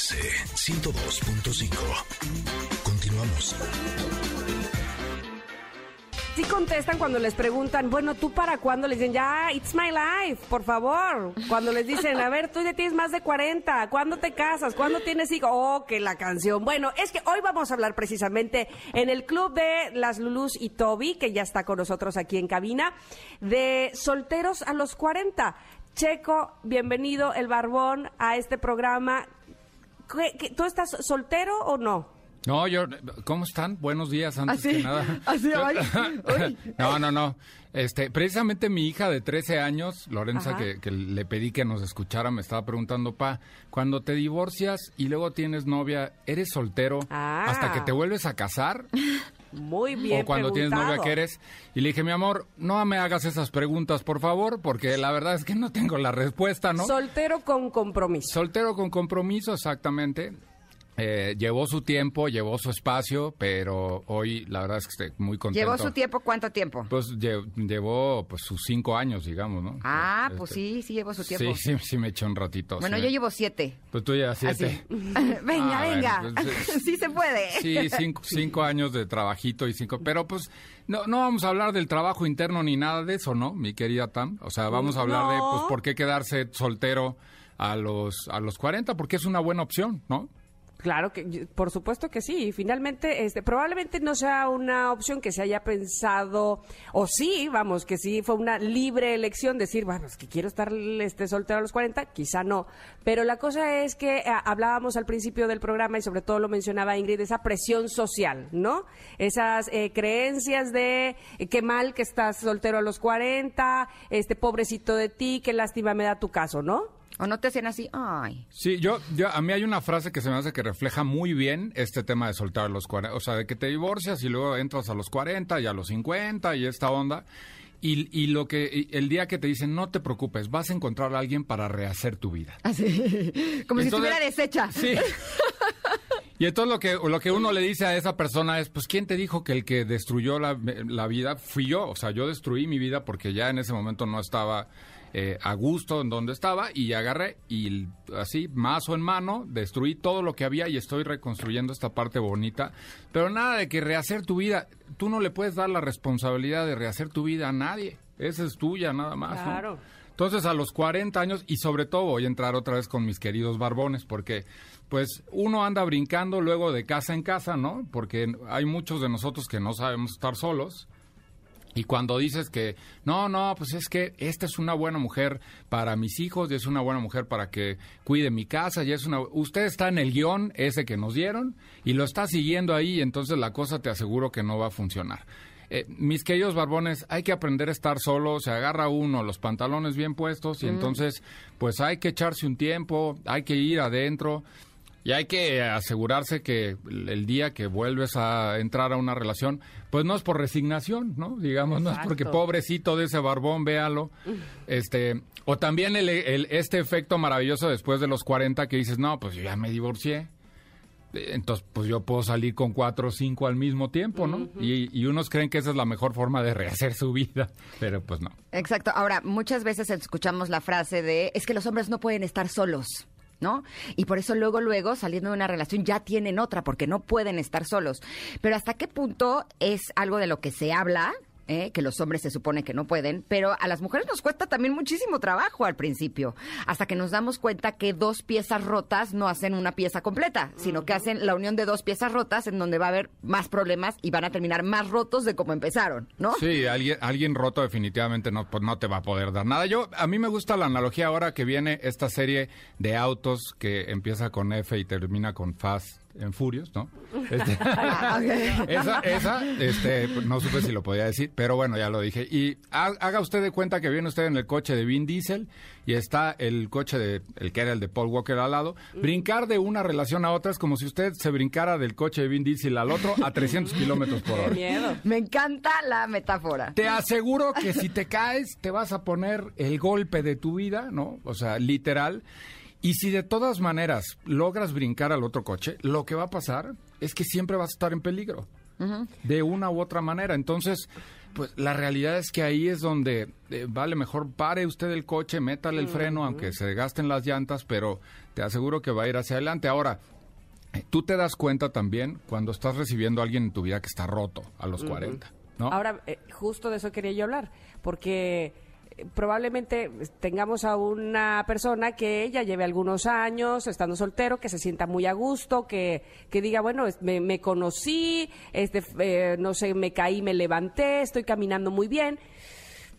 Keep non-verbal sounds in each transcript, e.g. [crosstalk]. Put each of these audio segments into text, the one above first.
MBS 102.5. Continuamos. Sí contestan cuando les preguntan, bueno, ¿tú para cuándo? Les dicen, ya, it's my life, por favor. Cuando les dicen, a ver, tú ya tienes más de 40, ¿cuándo te casas? ¿Cuándo tienes hijos? Oh, que la canción. Bueno, es que hoy vamos a hablar precisamente en el club de las Lulus y Toby, que ya está con nosotros aquí en cabina, de solteros a los 40. Checo, bienvenido, el barbón, a este programa. ¿Qué- qué- ¿Tú estás soltero o no? No, yo, ¿cómo están? Buenos días, antes ¿Así? que nada. [laughs] ¿Así? Ay, [laughs] no, no, no. Este, precisamente mi hija de 13 años, Lorenza, que, que le pedí que nos escuchara, me estaba preguntando, pa, cuando te divorcias y luego tienes novia, ¿eres soltero Ah. hasta que te vuelves a casar? [laughs] Muy bien o cuando tienes novia, preguntado. ¿qué eres? Y le dije, mi amor, no me hagas esas preguntas, por favor, porque la verdad es que no tengo la respuesta, ¿no? Soltero con compromiso. Soltero con compromiso, exactamente. Eh, llevó su tiempo, llevó su espacio, pero hoy la verdad es que estoy muy contento. ¿Llevó su tiempo? ¿Cuánto tiempo? Pues lle- llevó pues sus cinco años, digamos, ¿no? Ah, Este, pues sí, sí llevó su tiempo. Sí, sí, sí me eché un ratito. Bueno, sí yo llevo siete. Pues tú ya siete. Así. [laughs] [laughs] venga, Ah, venga. bueno, pues, [laughs] sí se puede. Sí, cinco, cinco años de trabajito y cinco... Pero pues no, no vamos a hablar del trabajo interno ni nada de eso, ¿no? Mi querida Tam. O sea, vamos a hablar de pues por qué quedarse soltero a los, a los 40, porque es una buena opción, ¿no? Claro que, por supuesto que sí. Finalmente, este, probablemente no sea una opción que se haya pensado, o sí, vamos, que sí fue una libre elección decir, bueno, es que quiero estar este, soltero a los 40, quizá no. Pero la cosa es que eh, hablábamos al principio del programa y sobre todo lo mencionaba Ingrid, esa presión social, ¿no? Esas eh, creencias de eh, qué mal que estás soltero a los 40, este pobrecito de ti, qué lástima me da tu caso, ¿no? ¿O no te hacen así? Ay. Sí, yo, yo, a mí hay una frase que se me hace que refleja muy bien este tema de soltar los 40, o sea, de que te divorcias y luego entras a los 40 y a los 50 y esta onda. Y, y lo que, y el día que te dicen, no te preocupes, vas a encontrar a alguien para rehacer tu vida. Así. [laughs] Como si estuviera deshecha. Sí. Y entonces lo que, lo que uno le dice a esa persona es, pues, ¿quién te dijo que el que destruyó la, la vida fui yo? O sea, yo destruí mi vida porque ya en ese momento no estaba eh, a gusto en donde estaba y agarré y así, mazo en mano, destruí todo lo que había y estoy reconstruyendo esta parte bonita. Pero nada de que rehacer tu vida, tú no le puedes dar la responsabilidad de rehacer tu vida a nadie. Esa es tuya nada más. ¿no? Claro. Entonces a los 40 años, y sobre todo voy a entrar otra vez con mis queridos barbones, porque pues uno anda brincando luego de casa en casa, ¿no? Porque hay muchos de nosotros que no sabemos estar solos. Y cuando dices que, no, no, pues es que esta es una buena mujer para mis hijos y es una buena mujer para que cuide mi casa y es una... Usted está en el guion ese que nos dieron y lo está siguiendo ahí y entonces la cosa te aseguro que no va a funcionar. Eh, mis queridos barbones, hay que aprender a estar solo, se agarra uno los pantalones bien puestos y entonces pues hay que echarse un tiempo, hay que ir adentro. Y hay que asegurarse que el día que vuelves a entrar a una relación, pues no es por resignación, ¿no? Digamos, no es porque pobrecito de ese barbón, véalo. Este, o también el, el- este efecto maravilloso después de los 40 que dices, no, pues yo ya me divorcié. Entonces, pues yo puedo salir con cuatro o cinco al mismo tiempo, ¿no? y, y unos creen que esa es la mejor forma de rehacer su vida, pero pues no. Exacto. Ahora, muchas veces escuchamos la frase de es que los hombres no pueden estar solos. ¿No? Y por eso luego, luego, saliendo de una relación, ya tienen otra, porque no pueden estar solos. Pero hasta qué punto es algo de lo que se habla, ¿eh? que los hombres se supone que no pueden, pero a las mujeres nos cuesta también muchísimo trabajo al principio, hasta que nos damos cuenta que dos piezas rotas no hacen una pieza completa, sino que hacen la unión de dos piezas rotas en donde va a haber más problemas y van a terminar más rotos de como empezaron, ¿no? Sí, alguien, alguien roto definitivamente no, pues no te va a poder dar nada. Yo, a mí me gusta la analogía ahora que viene esta serie de autos que empieza con F y termina con Fast en Furious, ¿no? [laughs] Este, esa, esa, este, no supe si lo podía decir, pero bueno, ya lo dije. Y ha- haga usted de cuenta que viene usted en el coche de Vin Diesel y está el coche de, el que era el de Paul Walker al lado. Brincar de una relación a otra es como si usted se brincara del coche de Vin Diesel al otro a 300 kilómetros por hora. miedo. Me encanta la metáfora. Te aseguro que si te caes, te vas a poner el golpe de tu vida, ¿no? O sea, literal. Y si de todas maneras logras brincar al otro coche, lo que va a pasar es que siempre vas a estar en peligro. De una u otra manera. Entonces, Pues la realidad es que ahí es donde eh, vale mejor pare usted el coche, métale el freno, aunque se gasten las llantas, pero te aseguro que va a ir hacia adelante. Ahora, eh, tú te das cuenta también cuando estás recibiendo a alguien en tu vida que está roto a los 40, ¿no? Ahora, eh, justo de eso quería yo hablar, porque probablemente tengamos a una persona que ella lleve algunos años estando soltero, que se sienta muy a gusto, que, que diga, bueno, me conocí, este, eh, no sé, me caí, me levanté, estoy caminando muy bien,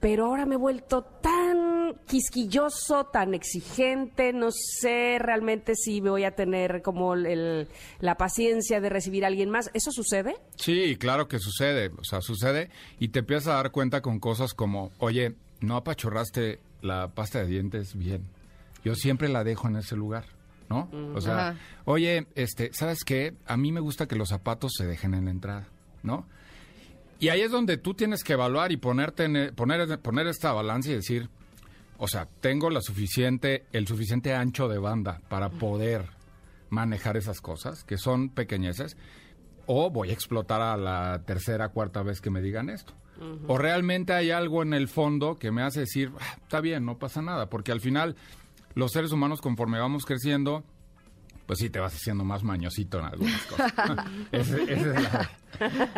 pero ahora me he vuelto tan quisquilloso, tan exigente, no sé realmente si voy a tener como el- la paciencia de recibir a alguien más. ¿Eso sucede? Sí, claro que sucede, o sea, sucede y te empiezas a dar cuenta con cosas como, oye, no apachurraste la pasta de dientes bien. Yo siempre la dejo en ese lugar, ¿no? O sea, Ajá. oye, este, ¿sabes qué? A mí me gusta que los zapatos se dejen en la entrada, ¿no? Y ahí es donde tú tienes que evaluar y ponerte en el- poner, poner esta balanza y decir, o sea, tengo la suficiente, el suficiente ancho de banda para poder manejar esas cosas, que son pequeñeces, o voy a explotar a la tercera, cuarta vez que me digan esto. O realmente hay algo en el fondo que me hace decir, "Ah, está bien, no pasa nada, porque al final los seres humanos conforme vamos creciendo, pues sí te vas haciendo más mañosito en algunas cosas. [laughs] [laughs] Ese- esa, es la,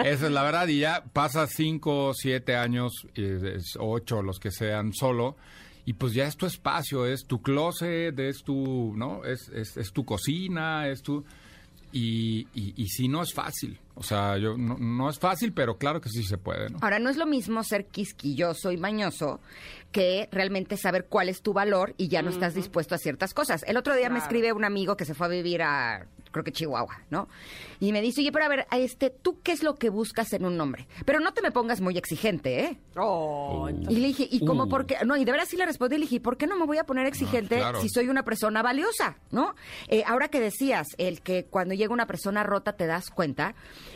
esa es la verdad. Y ya pasas cinco, siete años, eh, es ocho, los que sean solo, y pues ya es tu espacio, es tu closet, es tu, ¿no? Es, es, es tu cocina, es tu... Y, y, y sí, no es fácil. O sea, yo no, no es fácil, pero claro que sí se puede, ¿no? Ahora, no es lo mismo ser quisquilloso y mañoso que realmente saber cuál es tu valor y ya no estás dispuesto a ciertas cosas. El otro día me escribe un amigo que se fue a vivir a, creo que Chihuahua, ¿no? Y me dice, oye, pero a ver, a este, ¿tú qué es lo que buscas en un hombre? Pero no te me pongas muy exigente, ¿eh? Oh, Y le dije, ¿y cómo Uh. por qué? No, y de verdad sí le respondí, le dije, ¿por qué no me voy a poner exigente claro. si soy una persona valiosa? ¿No? Eh, ahora que decías, el que cuando llega una persona rota te das cuenta,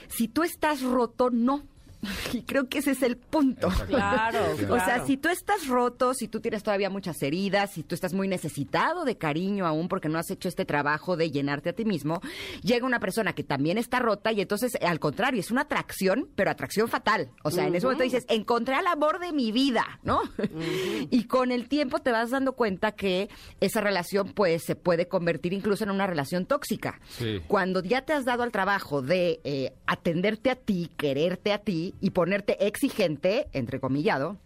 si tú estás roto, no. [laughs] Y creo que ese es el punto. Claro, [laughs] O sea, claro. si tú estás roto, si tú tienes todavía muchas heridas, si tú estás muy necesitado de cariño aún porque no has hecho este trabajo de llenarte a ti mismo, llega una persona que también está rota y entonces, al contrario, es una atracción, pero atracción fatal. O sea, en ese momento dices, encontré al amor de mi vida, ¿no? [laughs] y con el tiempo te vas dando cuenta que esa relación pues se puede convertir incluso en una relación tóxica. Sí. Cuando ya te has dado al trabajo de eh, atenderte a ti, quererte a ti y ponerte exigente, entrecomillado,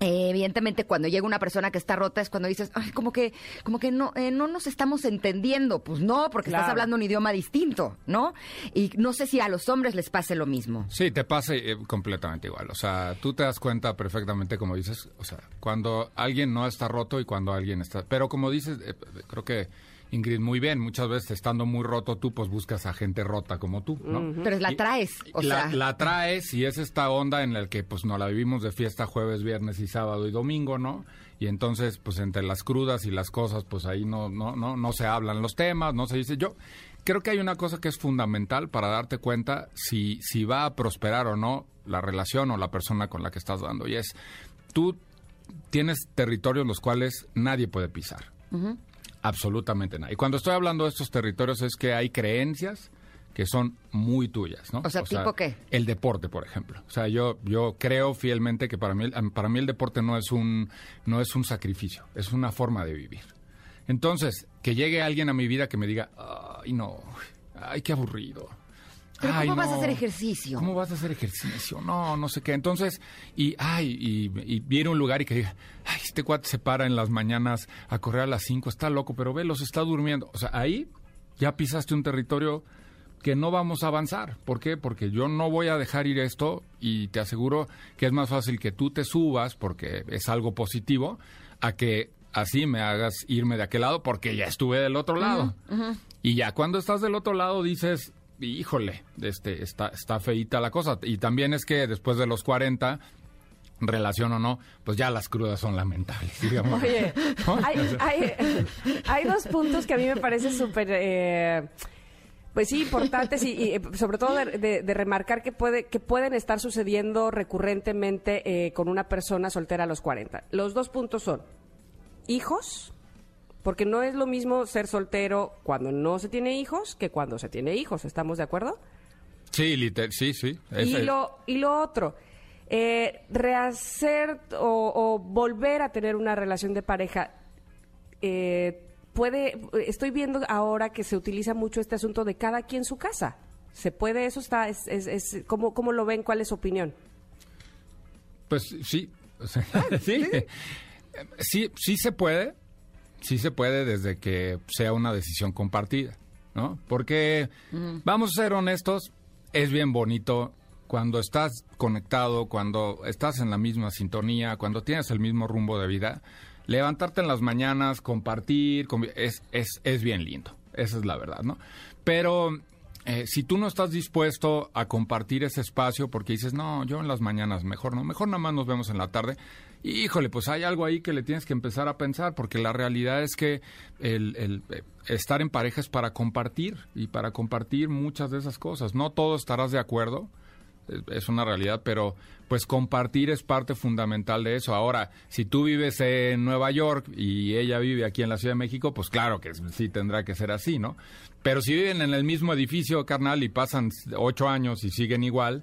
eh, evidentemente cuando llega una persona que está rota es cuando dices, ay, como que, como que no, eh, no nos estamos entendiendo. Pues no, porque estás hablando un idioma distinto, ¿no? Y no sé si a los hombres les pase lo mismo. Sí, te pasa eh, completamente igual. O sea, tú te das cuenta perfectamente, como dices, o sea, cuando alguien no está roto y cuando alguien está... Pero como dices, eh, creo que Ingrid, muy bien, muchas veces estando muy roto tú, pues buscas a gente rota como tú, ¿no? Pero la traes, o la, sea. la traes y es esta onda en la que pues nos la vivimos de fiesta jueves, viernes y sábado y domingo, ¿no? Y entonces pues entre las crudas y las cosas pues ahí no no no no se hablan los temas, no se dice yo creo que hay una cosa que es fundamental para darte cuenta si si va a prosperar o no la relación o la persona con la que estás dando y es tú tienes territorios los cuales nadie puede pisar. Absolutamente nada. Y cuando estoy hablando de estos territorios es que hay creencias que son muy tuyas, ¿no? O sea, ¿tipo qué? El deporte, por ejemplo. O sea, yo yo creo fielmente que para mí el- para mí el deporte no es un no es un sacrificio, es una forma de vivir. Entonces, que llegue alguien a mi vida que me diga, "Ay, no. Ay, qué aburrido." Pero Ay, ¿cómo vas a no. hacer ejercicio? ¿Cómo vas a hacer ejercicio? No, no sé qué. Entonces, y, ay, y, y viene un lugar y que diga, ay, este cuate se para en las mañanas a correr a las 5, está loco, pero velos, está durmiendo. O sea, ahí ya pisaste un territorio que no vamos a avanzar. ¿Por qué? Porque yo no voy a dejar ir esto y te aseguro que es más fácil que tú te subas porque es algo positivo a que así me hagas irme de aquel lado porque ya estuve del otro lado. Y ya cuando estás del otro lado dices, híjole, este, está, está feíta la cosa. Y también es que después de los 40, relación o no, pues ya las crudas son lamentables, digamos. Oye, [laughs] ¿No? hay, hay- hay dos puntos que a mí me parece súper, eh, pues sí, importantes y, y, eh, sobre todo de, de- de remarcar que, puede, que pueden estar sucediendo recurrentemente eh, con una persona soltera a los 40. Los dos puntos son hijos, porque no es lo mismo ser soltero cuando no se tiene hijos que cuando se tiene hijos, ¿estamos de acuerdo? Sí, liter- sí, sí. Y lo, y lo otro, eh, rehacer o, o volver a tener una relación de pareja, eh, puede, estoy viendo ahora que se utiliza mucho este asunto de cada quien su casa. ¿Se puede? Eso está, es, es, es- ¿cómo, ¿cómo lo ven? ¿Cuál es su opinión? Pues sí, sea, [laughs] sí, sí, sí se puede, sí se puede desde que sea una decisión compartida, ¿no? Porque, vamos a ser honestos, es bien bonito cuando estás conectado, cuando estás en la misma sintonía, cuando tienes el mismo rumbo de vida, levantarte en las mañanas, compartir, es, es, es bien lindo, esa es la verdad, ¿no? Pero eh, si tú no estás dispuesto a compartir ese espacio porque dices, no, yo en las mañanas mejor no, mejor nada más nos vemos en la tarde, híjole, pues hay algo ahí que le tienes que empezar a pensar porque la realidad es que el, eh, estar en pareja es para compartir y para compartir muchas de esas cosas. No todo estarás de acuerdo, es- es una realidad, pero pues compartir es parte fundamental de eso. Ahora, si tú vives en Nueva York y ella vive aquí en la Ciudad de México, pues claro que sí tendrá que ser así, ¿no? Pero si viven en el mismo edificio, carnal, y pasan ocho años y siguen igual,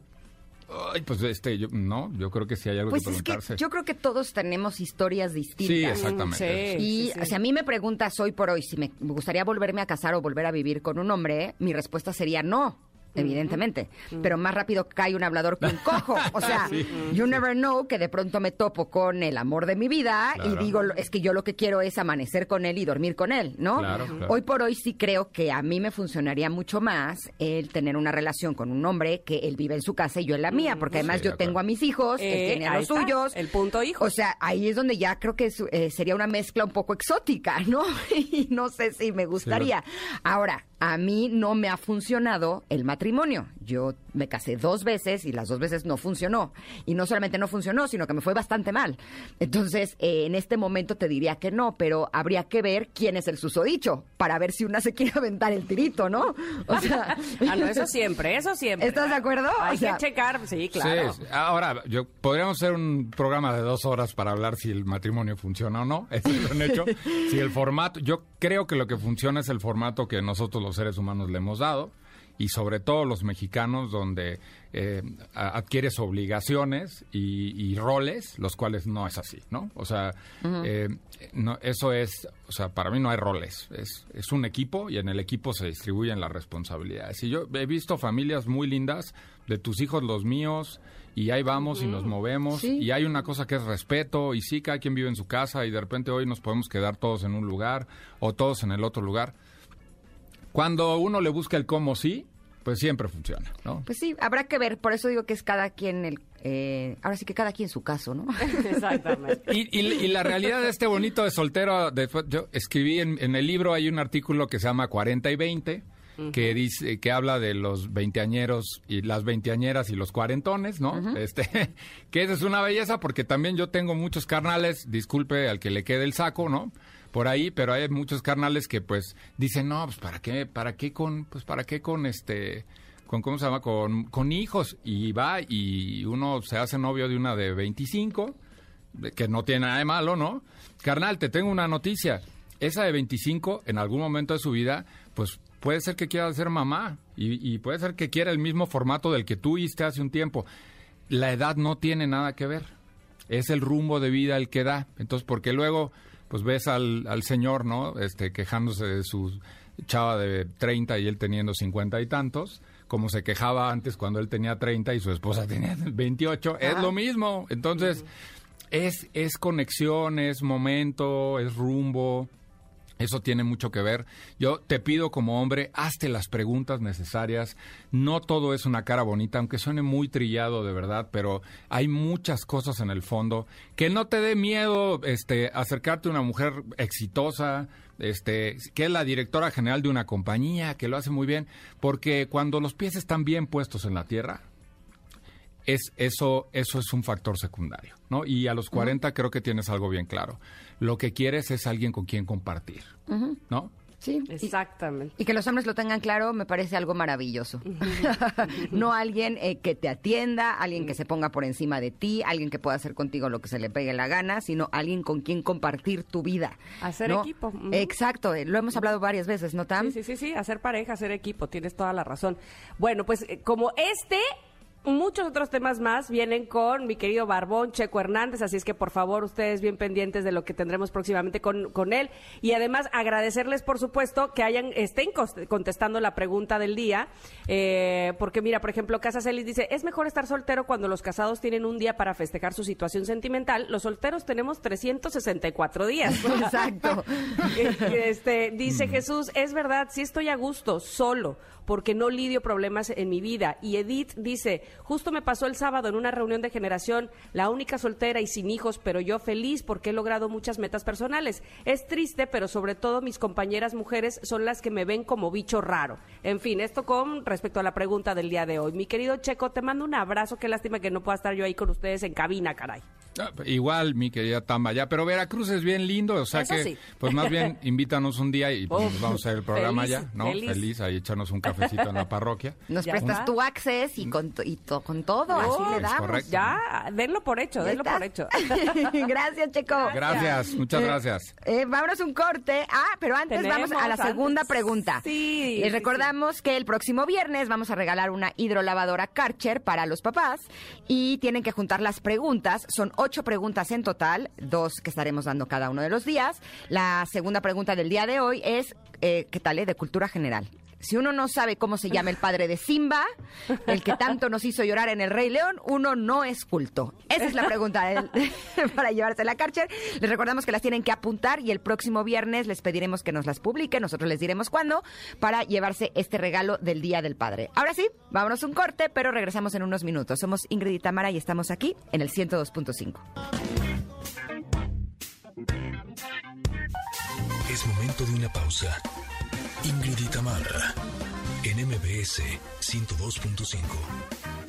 ay, pues este, yo, no, yo creo que sí hay algo Pues que es que preguntarse. yo creo que todos tenemos historias distintas. Sí, exactamente. Sí. Y si a mí me preguntas hoy por hoy si me gustaría volverme a casar o volver a vivir con un hombre, mi respuesta sería no. Evidentemente, pero más rápido cae un hablador que un cojo. O sea, [laughs] you never know que de pronto me topo con el amor de mi vida Claro. y digo, es que yo lo que quiero es amanecer con él y dormir con él, ¿no? Claro, claro. Hoy por hoy sí creo que a mí me funcionaría mucho más el tener una relación con un hombre que él vive en su casa y yo en la mía, porque además Sí, yo tengo a mis hijos, él Eh, tiene a los está, suyos. el punto hijos. O sea, ahí es donde ya creo que es, eh, sería una mezcla un poco exótica, ¿no? [laughs] y no sé si me gustaría. Ahora, a mí no me ha funcionado el matrimonio. Yo me casé dos veces y las dos veces no funcionó. Y no solamente no funcionó, sino que me fue bastante mal. Entonces, eh, en este momento te diría que no, pero habría que ver quién es el susodicho para ver si una se quiere aventar el tirito, ¿no? O sea, [laughs] Ah, no, eso siempre, eso siempre. ¿Estás de acuerdo? Hay O sea- que checar, sí, claro. Sí, ahora, yo podríamos hacer un programa de dos horas para hablar si el matrimonio funciona o no. [laughs] Eso es un hecho. si el formato, yo creo que lo que funciona es el formato que nosotros los seres humanos le hemos dado y sobre todo los mexicanos donde eh, adquieres obligaciones y, y roles, los cuales no es así, ¿no? O sea, eh, no, eso es, o sea, para mí no hay roles, es, es un equipo y en el equipo se distribuyen las responsabilidades. Y yo he visto familias muy lindas, de tus hijos, los míos, y ahí vamos y nos movemos, Sí. y hay una cosa que es respeto, y sí, cada quien vive en su casa, y de repente hoy nos podemos quedar todos en un lugar o todos en el otro lugar. Cuando uno le busca el cómo sí, pues siempre funciona, ¿no? Pues sí, habrá que ver. Por eso digo que es cada quien el... eh, ahora sí que cada quien su caso, ¿no? [laughs] Exactamente. Y, y- y la realidad de este bonito de soltero, después yo escribí en, en el libro, hay un artículo que se llama 40 y 20, que dice, que habla de los veinteañeros y las veinteañeras y los cuarentones, ¿no? Este, [laughs] que esa es una belleza porque también yo tengo muchos carnales, disculpe al que le quede el saco, ¿no? Por ahí, pero hay muchos carnales que pues dicen, no, pues para qué, para qué con, pues para qué con este, con cómo se llama, con, con hijos y va y uno se hace novio de una de 25 de- que no tiene nada de malo, ¿no? Carnal, te tengo una noticia. Esa de 25, en algún momento de su vida, pues puede ser que quiera ser mamá y, y puede ser que quiera el mismo formato del que tú hiciste hace un tiempo. La edad no tiene nada que ver. Es el rumbo de vida el que da. Entonces, porque luego, pues ves al, al señor, ¿no? Este, quejándose de su chava de 30 y él teniendo 50 y tantos, como se quejaba antes cuando él tenía 30 y su esposa tenía [laughs] 28. Es lo mismo. Entonces, es, es conexión, es momento, es rumbo. Eso tiene mucho que ver. Yo te pido como hombre, hazte las preguntas necesarias. No todo es una cara bonita, aunque suene muy trillado de verdad, pero hay muchas cosas en el fondo. Que no te dé miedo este, acercarte a una mujer exitosa, este, que es la directora general de una compañía, que lo hace muy bien, porque cuando los pies están bien puestos en la tierra, es eso eso es un factor secundario, ¿no? Y a los 40 creo que tienes algo bien claro. Lo que quieres es alguien con quien compartir, ¿no? Sí. Exactamente. Y que los hombres lo tengan claro me parece algo maravilloso. [laughs] no alguien eh, que te atienda, alguien que se ponga por encima de ti, alguien que pueda hacer contigo lo que se le pegue la gana, sino alguien con quien compartir tu vida. Hacer ¿no? equipo. Exacto, eh, lo hemos hablado varias veces, ¿no, Tam? Sí, sí, sí, sí, hacer pareja, hacer equipo, tienes toda la razón. Bueno, pues eh, como este Muchos otros temas más vienen con mi querido Barbón Checo Hernández, así es que por favor ustedes bien pendientes de lo que tendremos próximamente con, con él y además agradecerles por supuesto que hayan estén contestando la pregunta del día, eh, porque mira, por ejemplo, Casa Celis dice, es mejor estar soltero cuando los casados tienen un día para festejar su situación sentimental, los solteros tenemos 364 días. [laughs] Exacto. [laughs] Este, dice Jesús, es verdad, sí estoy a gusto, solo, porque no lidio problemas en mi vida. Y Edith dice, justo me pasó el sábado en una reunión de generación, la única soltera y sin hijos, pero yo feliz porque he logrado muchas metas personales. Es triste, pero sobre todo mis compañeras mujeres son las que me ven como bicho raro. En fin, esto con respecto a la pregunta del día de hoy. Mi querido Checo, te mando un abrazo, qué lástima que no pueda estar yo ahí con ustedes en cabina, caray. Ah, Igual, mi querida Tamba, ya, pero Veracruz es bien lindo, o sea Eso que, sí. pues más bien [laughs] invítanos un día y pues, Uf, vamos a hacer el programa feliz, ya, ¿no? feliz. ahí echarnos un cafecito en la parroquia. Nos prestas está. tu access y con, y to- con todo, así No, le damos. correcto. Ya, denlo por hecho, denlo por hecho. [laughs] gracias, Checo. Gracias, muchas gracias. Eh, vámonos un corte. Ah, pero antes vamos a la segunda antes. pregunta. Sí, Les sí, recordamos que el próximo viernes vamos a regalar una hidrolavadora Karcher para los papás y tienen que juntar las preguntas. Son ocho preguntas en total, dos que estaremos dando cada uno de los días. La segunda pregunta del día de hoy es, eh, ¿qué tal? eh? De cultura general. Si uno no sabe cómo se llama el padre de Simba, el que tanto nos hizo llorar en El Rey León, uno no es culto. Esa es la pregunta [laughs] para llevarse la Karcher. Les recordamos que las tienen que apuntar y el próximo viernes les pediremos que nos las publiquen, nosotros les diremos cuándo, para llevarse este regalo del Día del Padre. Ahora sí, vámonos un corte, pero regresamos en unos minutos. Somos Ingrid y Tamara y estamos aquí en el 102.5. Es momento de una pausa. Ingrid y Tamara, en MBS 102.5.